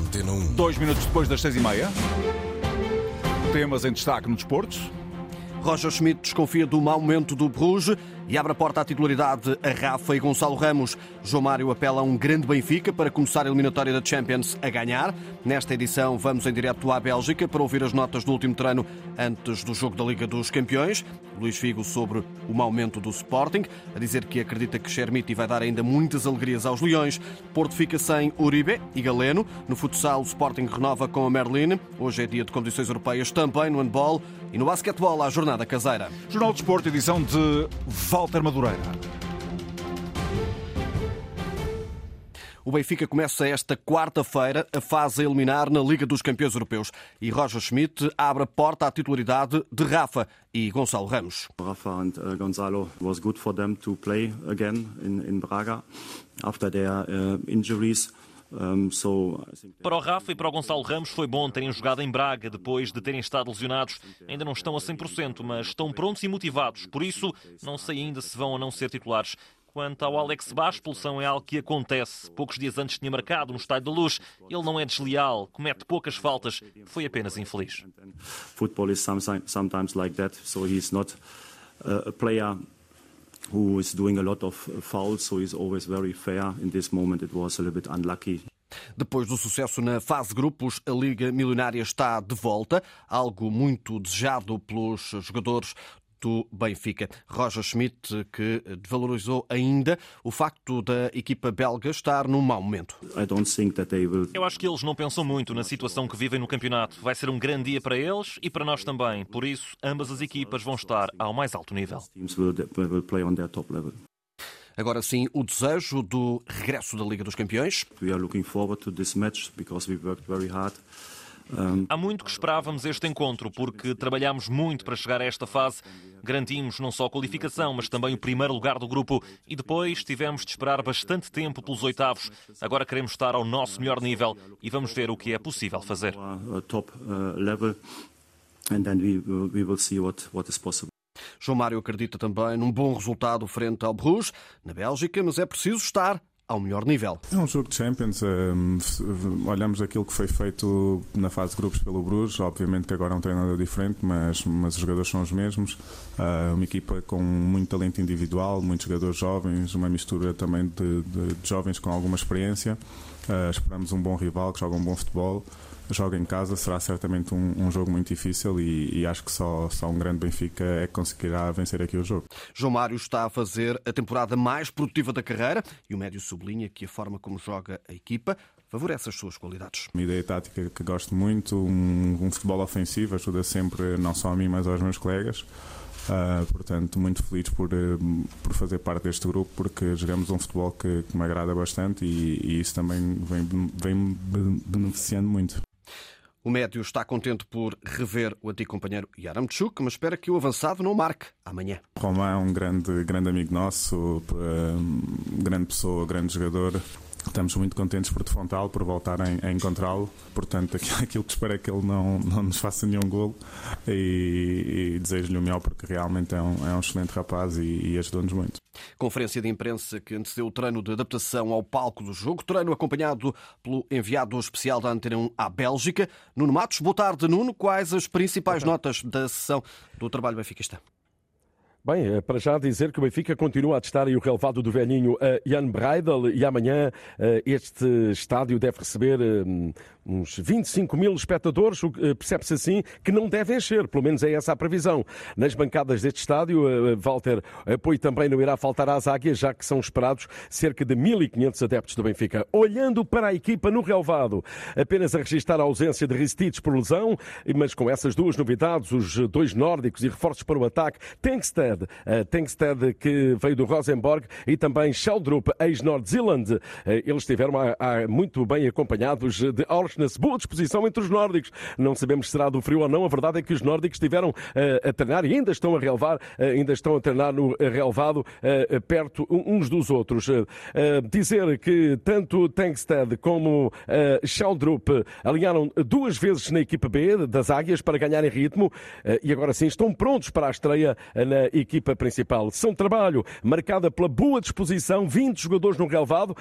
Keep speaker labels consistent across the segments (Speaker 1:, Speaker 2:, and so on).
Speaker 1: Antena 1.
Speaker 2: Dois minutos depois das seis e meia. Temas em destaque no desporto.
Speaker 3: Roger Schmidt desconfia do mau momento do Bruges e abre a porta à titularidade a Rafa e Gonçalo Ramos. João Mário apela a um grande Benfica para começar a eliminatória da Champions a ganhar. Nesta edição vamos em direto à Bélgica para ouvir as notas do último treino antes do jogo da Liga dos Campeões. Luís Figo sobre o mau momento do Sporting, a dizer que acredita que Chermiti vai dar ainda muitas alegrias aos Leões. Porto fica sem Uribe e Galeno. No futsal, o Sporting renova com a Merlin. Hoje é dia de condições europeias também no handball e no basquetebol à jornada caseira.
Speaker 2: Jornal de Desporto, edição de Walter Madureira.
Speaker 3: O Benfica começa esta quarta-feira a fase a eliminar na Liga dos Campeões Europeus e Roger Schmidt abre a porta à titularidade de Rafa e Gonçalo Ramos.
Speaker 4: Rafa and uh, Gonzalo was good for them to play again in, in Braga after their uh, injuries. So
Speaker 5: para o Rafa e para o Gonçalo Ramos foi bom terem jogado em Braga depois de terem estado lesionados. Ainda não estão a 100%, mas estão prontos e motivados. Por isso, não sei ainda se vão ou não ser titulares. Quanto ao Alex Bá, a expulsão é algo que acontece. Poucos dias antes tinha marcado no Estádio da Luz. Ele não é desleal, comete poucas faltas, foi apenas infeliz.
Speaker 4: Football is sometimes like that, so he's not a player who is doing a lot of fouls, so he's always very fair. In this moment it was a little bit unlucky.
Speaker 3: Depois do sucesso na fase grupos, a Liga Milionária está de volta, algo muito desejado pelos jogadores do Benfica. Roger Schmidt, que valorizou ainda o facto da equipa belga estar num mau momento.
Speaker 5: Eu acho que eles não pensam muito na situação que vivem no campeonato. Vai ser um grande dia para eles e para nós também. Por isso, ambas as equipas vão estar ao mais alto nível.
Speaker 3: Agora sim, o desejo do regresso da Liga dos Campeões.
Speaker 4: We are looking forward to this match because we worked very hard.
Speaker 5: Há muito que esperávamos este encontro, porque trabalhámos muito para chegar a esta fase. Garantimos não só a qualificação, mas também o primeiro lugar do grupo. E depois tivemos de esperar bastante tempo pelos oitavos. Agora queremos estar ao nosso melhor nível e vamos ver o que é possível fazer.
Speaker 3: João Mário acredita também num bom resultado frente ao Bruges, na Bélgica, mas é preciso estar ao melhor nível.
Speaker 6: É um jogo de Champions. Um, olhamos aquilo que foi feito na fase de grupos pelo Bruges. Obviamente que agora é um treinador diferente, mas, mas os jogadores são os mesmos. Uh, uma equipa com muito talento individual, muitos jogadores jovens, uma mistura também de, de, de jovens com alguma experiência. Uh, esperamos um bom rival que joga um bom futebol joga em casa, será certamente um, um jogo muito difícil e, e, acho que só, só um grande Benfica é que conseguirá vencer aqui o jogo.
Speaker 3: João Mário está a fazer a temporada mais produtiva da carreira e o médio sublinha que a forma como joga a equipa favorece as suas qualidades.
Speaker 6: Uma ideia tática que gosto muito, um, um futebol ofensivo, ajuda sempre não só a mim, mas aos meus colegas. Uh, portanto, muito feliz por, uh, por fazer parte deste grupo, porque jogamos um futebol que, que me agrada bastante e, e isso também vem, vem beneficiando muito.
Speaker 3: O médio está contente por rever o antigo companheiro Yaramchuk, mas espera que o avançado não marque amanhã.
Speaker 6: Romão é um grande, grande amigo nosso, grande pessoa, grande jogador. Estamos muito contentes por de Fontal, por voltarem a encontrá-lo. Portanto, aquilo que espero é que ele não, não nos faça nenhum golo e, e desejo-lhe o melhor porque realmente é um, é um excelente rapaz e, e ajudou-nos muito.
Speaker 3: Conferência de imprensa que antecedeu o treino de adaptação ao palco do jogo. Treino acompanhado pelo enviado especial da Antena 1 à Bélgica. Nuno Matos, boa tarde, Nuno. Quais as principais notas da sessão do trabalho benfiquista?
Speaker 7: Bem, é para já dizer que o Benfica continua a testar o relevado do velhinho Jan Breidel e amanhã este estádio deve receber uns 25 mil espectadores, percebe-se assim que não deve encher, pelo menos é essa a previsão. Nas bancadas deste estádio, Walter, apoio também não irá faltar às águias, já que são esperados cerca de 1.500 adeptos do Benfica. Olhando para a equipa no relevado, apenas a registrar a ausência de Ristich por lesão, mas com essas duas novidades, os dois nórdicos e reforços para o ataque, Tengsted, Tengsted que veio do Rosenborg e também Sheldrup, ex-Nord Zealand. Eles estiveram muito bem acompanhados de Ors na boa disposição entre os nórdicos. Não sabemos se será do frio ou não. A verdade é que os nórdicos estiveram uh, a treinar e ainda estão a relevar, uh, ainda estão a treinar no relevado uh, perto uns dos outros. dizer que tanto Tankstead como Sheldrup alinharam duas vezes na equipa B das Águias para ganharem ritmo e agora sim estão prontos para a estreia na equipa principal. São trabalho marcada pela boa disposição, 20 jogadores no relevado,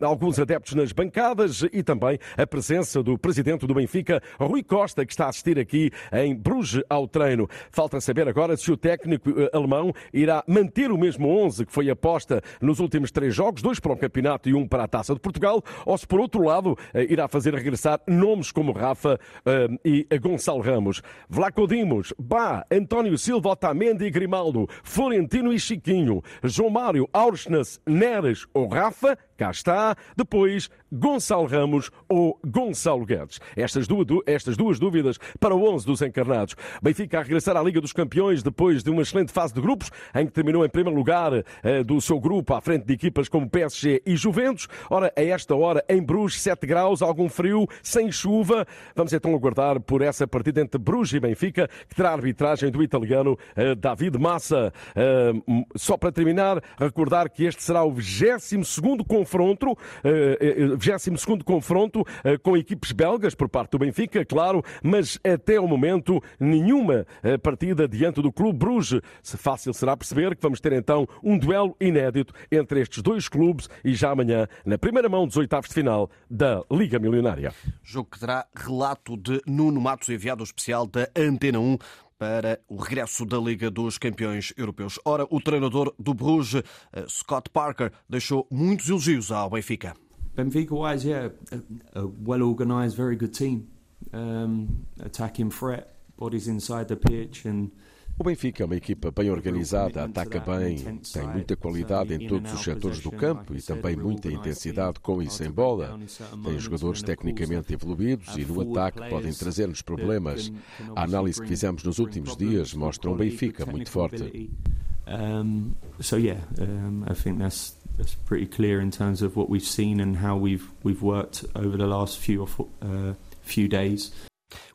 Speaker 7: alguns adeptos nas bancadas e também a presença do presidente do Benfica, Rui Costa, que está a assistir aqui em Bruges ao treino. Falta saber agora se o técnico eh, alemão irá manter o mesmo 11 que foi aposta nos últimos três jogos, dois para o campeonato e um para a Taça de Portugal, ou se por outro lado eh, irá fazer regressar nomes como Rafa uh, e Gonçalo Ramos. Vlaco Dimos, Bá, António Silva, Otamendi e Grimaldo, Florentino e Chiquinho, João Mário, Aursnes, Neres ou Rafa, cá está. Depois, Gonçalo Ramos ou Gonçalo Guedes. Estas duas, estas duas dúvidas para o 11 dos encarnados. Benfica a regressar à Liga dos Campeões depois de uma excelente fase de grupos, em que terminou em primeiro lugar eh, do seu grupo, à frente de equipas como PSG e Juventus. Ora, a esta hora, em Bruges, 7 graus, algum frio, sem chuva. Vamos então aguardar por essa partida entre Bruges e Benfica, que terá a arbitragem do italiano eh, David Massa. Eh, só para terminar, recordar que este será o 22 confronto, 22 confronto com equipes belgas por parte do Benfica, claro, mas até o momento nenhuma partida diante do Clube Bruges. Fácil será perceber que vamos ter então um duelo inédito entre estes dois clubes e já amanhã, na primeira mão dos oitavos de final da Liga Milionária.
Speaker 3: Jogo que terá relato de Nuno Matos, enviado especial da Antena 1 para o regresso da Liga dos Campeões Europeus. Ora, o treinador do Bruges, eh, Scott Parker, deixou muitos elogios ao Benfica.
Speaker 1: Benfica-wise, yeah, a, a well-organized, very good team. Um, attacking threat, bodies inside the pitch and
Speaker 7: o Benfica é uma equipa bem organizada, ataca bem, tem muita qualidade em todos os setores do campo e também muita intensidade com e sem bola. Tem jogadores tecnicamente evoluídos e no ataque podem trazer-nos problemas. A análise que fizemos nos últimos dias mostra um Benfica muito forte. Um, so yeah, um, I think that's that's pretty clear in terms of what we've seen and how we've we've worked over the last few uh, few days.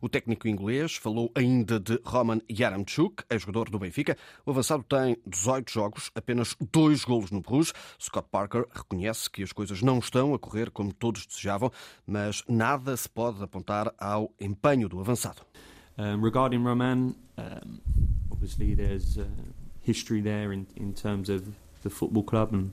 Speaker 3: O técnico inglês falou ainda de Roman Yaramchuk, ex-jogador do Benfica. O avançado tem 18 jogos, apenas dois golos no Bruges. Scott Parker reconhece que as coisas não estão a correr como todos desejavam, mas nada se pode apontar ao empenho do avançado.
Speaker 1: Um, regarding Roman, um, obviously there's uh, history there in, in terms of the football club and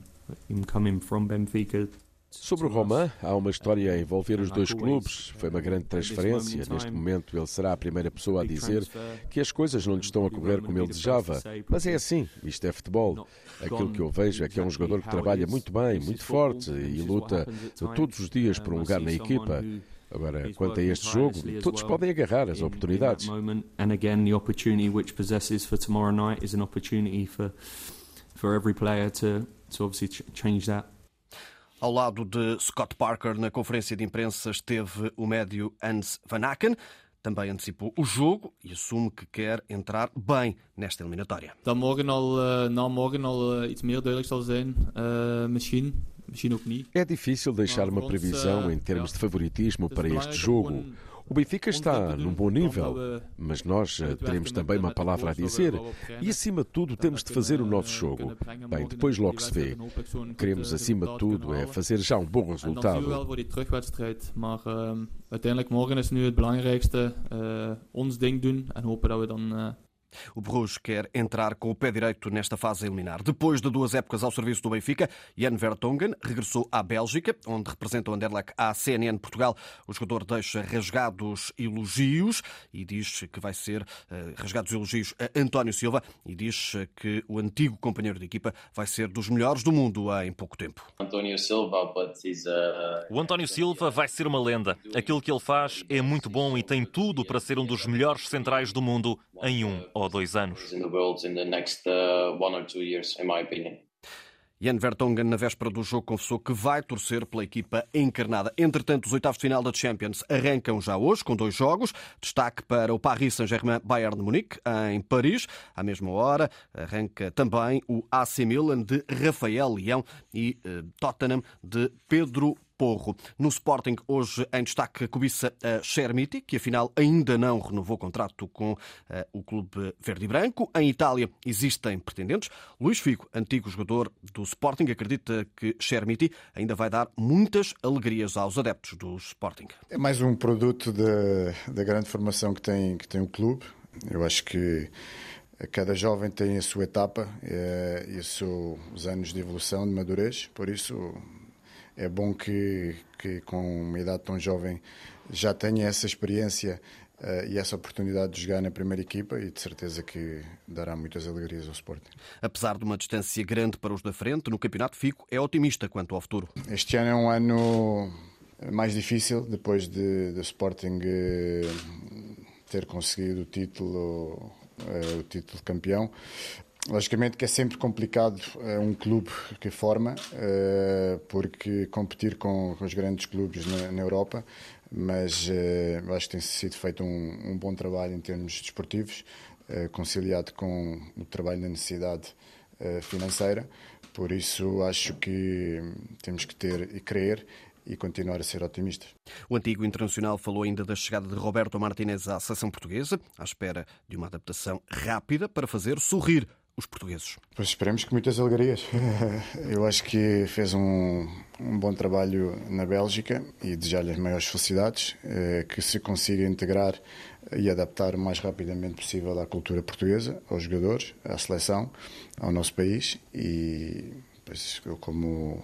Speaker 1: him coming from Benfica Sobre o Romain, há uma história a envolver os dois clubes. Foi uma grande transferência. Neste momento, ele será a primeira pessoa a dizer que as coisas não lhe estão a correr como ele desejava. Mas é assim, isto é futebol. Aquilo que eu vejo é que é um jogador que trabalha muito bem, muito forte e luta todos os dias por um lugar na equipa. Agora, quanto a este jogo, todos podem agarrar as oportunidades. For every player to to obviously change that.
Speaker 3: Ao lado de Scott Parker, na conferência de imprensa, esteve o médio Hans Van Aken. Também antecipou o jogo e assume que quer entrar bem nesta eliminatória.
Speaker 8: Dan morgen al, uh, na morgen al uh, iets meer duidelijk zal zijn, uh, misschien.
Speaker 7: É difícil deixar uma previsão em termos de favoritismo para este jogo. O Benfica está num bom nível, mas nós eh, teremos também uma palavra a dizer e, acima de tudo, temos de fazer o nosso jogo. Bem, depois logo se vê. Queremos, acima de tudo, é fazer já um bom resultado.
Speaker 8: uiteindelijk morgen is nu het belangrijkste uh, ons ding doen en hopen dat we dan
Speaker 3: o Bruges quer entrar com o pé direito nesta fase a eliminar. Depois de duas épocas ao serviço do Benfica, Jan Vertonghen regressou à Bélgica, onde representa o Anderlecht à CNN Portugal. O jogador deixa rasgados elogios e diz que vai ser uh, rasgados elogios a António Silva e diz que o antigo companheiro de equipa vai ser dos melhores do mundo em pouco tempo.
Speaker 5: Silva, O António Silva vai ser uma lenda. Aquilo que ele faz é muito bom e tem tudo para ser um dos melhores centrais do mundo em um ou dois anos.
Speaker 3: Jan Vertonghen, na véspera do jogo, confessou que vai torcer pela equipa encarnada. Entretanto, os oitavos de final da Champions arrancam já hoje, com dois jogos. Destaque para o Paris Saint-Germain-Bayern de Munique, em Paris. À mesma hora, arranca também o AC Milan de Rafael Leão e eh, Tottenham de Pedro Porro. No Sporting, hoje em destaque, a cobiça a Chermiti, que afinal ainda não renovou contrato com uh, o clube verde e branco. Em Itália existem pretendentes. Luís Figo, antigo jogador do Sporting, acredita que Chermiti ainda vai dar muitas alegrias aos adeptos do Sporting.
Speaker 9: É mais um produto da, da grande formação que tem, que tem o clube. Eu acho que Cada jovem tem a sua etapa e os anos de evolução, de madurez, por isso é bom que, que com uma idade tão jovem já tenha essa experiência Uh, e essa oportunidade de jogar na primeira equipa e de certeza que dará muitas alegrias ao Sporting.
Speaker 3: Apesar de uma distância grande para os da frente, no campeonato Fico é otimista quanto ao futuro.
Speaker 9: Este ano é um ano mais difícil depois de, de Sporting eh, ter conseguido o título, uh, o título de campeão. Logicamente que é sempre complicado uh, um clube que forma, uh, porque competir com, com, os grandes clubes na, na Europa mas uh, acho que tem sido feito um, um, bom trabalho em termos desportivos, conciliado com o trabalho da necessidade financeira. Por isso, acho que temos que ter e crer e continuar a ser otimistas.
Speaker 3: O antigo internacional falou ainda da chegada de Roberto Martinez à seleção portuguesa, à espera de uma adaptação rápida para fazer sorrir os portugueses?
Speaker 9: Pois esperemos que muitas alegrias. Eu acho que fez um, um bom trabalho na Bélgica e desejar-lhe as maiores felicidades, eh, que se consiga integrar e adaptar o mais rapidamente possível à cultura portuguesa, aos jogadores, à seleção, ao nosso país e pois, eu como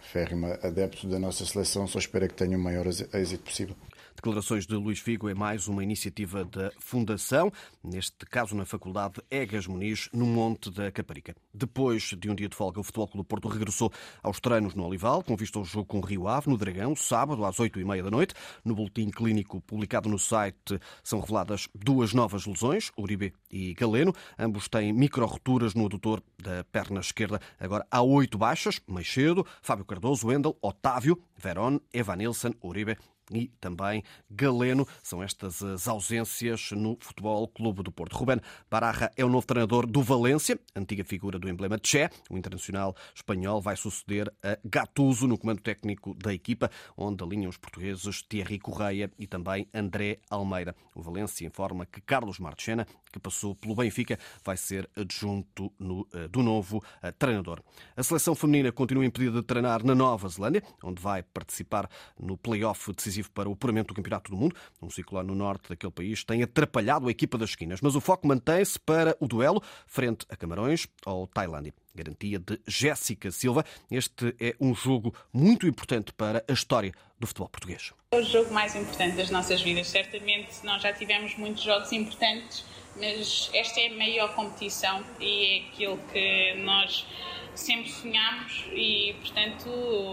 Speaker 9: férrimo adepto da nossa seleção só espero que tenha o maior êxito possível.
Speaker 3: Declarações de Luís Figo é mais uma iniciativa da Fundação, neste caso na Faculdade Egas Muniz, no Monte da Caparica. Depois de um dia de folga, o Futebol Clube Porto regressou aos treinos no Olival, com vista ao jogo com o Rio Ave, no Dragão, sábado às oito e meia da noite. No boletim clínico publicado no site são reveladas duas novas lesões, Uribe e Galeno. Ambos têm micro-roturas no adutor da perna esquerda. Agora há oito baixas, mais cedo, Fábio Cardoso, Wendel, Otávio, Verón, Evanilson, Uribe e também Galeno. São estas as ausências no Futebol Clube do Porto. Ruben Bararra é o novo treinador do Valência, antiga figura do emblema Che. O internacional espanhol vai suceder a Gattuso no comando técnico da equipa, onde alinham os portugueses Thierry Correia e também André Almeida. O Valência informa que Carlos Marchena, que passou pelo Benfica, vai ser adjunto no, eh, do novo uh, treinador. A seleção feminina continua impedida de treinar na Nova Zelândia, onde vai participar no play-off decisivo decisivo para o apuramento do Campeonato do Mundo. Um ciclone no norte daquele país tem atrapalhado a equipa das esquinas, mas o foco mantém-se para o duelo frente a Camarões ou Tailândia. Garantia de Jéssica Silva. Este é um jogo muito importante para a história do futebol português.
Speaker 10: É o jogo mais importante das nossas vidas. Certamente nós já tivemos muitos jogos importantes, mas esta é a maior competição e é aquilo que nós sempre sonhámos e, portanto,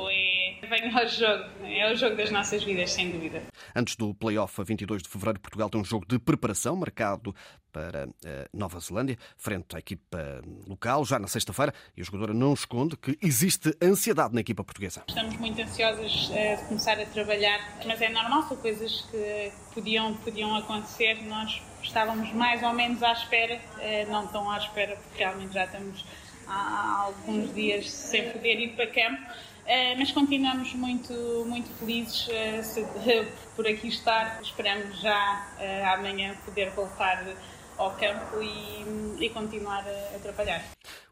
Speaker 10: é, vem ao jogo. É o jogo das nossas vidas, sem dúvida.
Speaker 3: Antes do play-off, a 22 de fevereiro, Portugal tem um jogo de preparação marcado para a eh, Nova Zelândia, frente à equipa local, já na sexta-feira, e o jogador não esconde que existe ansiedade na equipa portuguesa.
Speaker 10: Estamos muito ansiosos eh, de começar a trabalhar, mas é normal, são coisas que podiam, podiam acontecer. Nós estávamos mais ou menos à espera, eh, não tão à espera, porque realmente já estamos há alguns dias sem poder ir para campo, eh, mas continuamos muito, muito felizes eh, por aqui estar. Esperamos já eh, amanhã poder voltar ao campo e, e continuar a, a trabalhar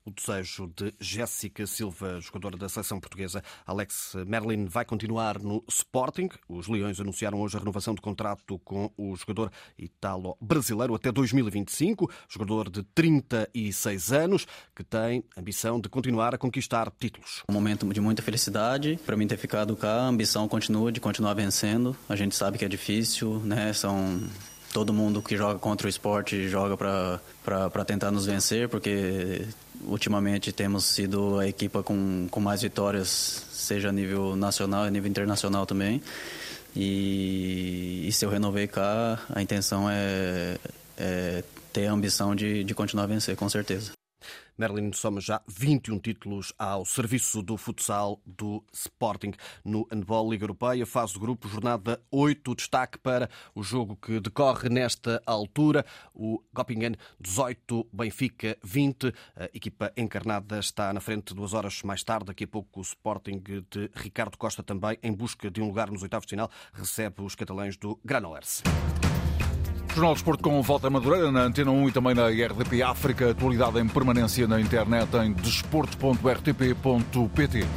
Speaker 3: o desejo de Jéssica Silva, jogadora da seleção portuguesa. Alex Merlin vai continuar no Sporting. Os Leões anunciaram hoje a renovação de contrato com o jogador italo-brasileiro até 2025, jogador de 36 anos, que tem ambição de continuar a conquistar títulos.
Speaker 11: Um momento de muita felicidade para mim ter ficado cá. A ambição continua de continuar vencendo. A gente sabe que é difícil, né? São todo mundo que joga contra o esporte joga para tentar nos vencer, porque ultimamente temos sido a equipa com, com mais vitórias, seja a nível nacional e nível internacional também. E, e se eu renovei cá, a intenção é, é ter a ambição de, de continuar a vencer, com certeza.
Speaker 3: Merlin soma já 21 títulos ao serviço do futsal do Sporting. No Handball Liga Europeia, fase de grupo, jornada 8, destaque para o jogo que decorre nesta altura, o Göppingen 18, Benfica 20, a equipa encarnada está na frente duas horas mais tarde, daqui a pouco o Sporting de Ricardo Costa também em busca de um lugar nos oitavos de final, recebe os catalães do Granollers.
Speaker 2: Jornal de Esporte com Volta Madureira na Antena 1 e também na RDP África. Atualidade em permanência na internet em desporto.rtp.pt.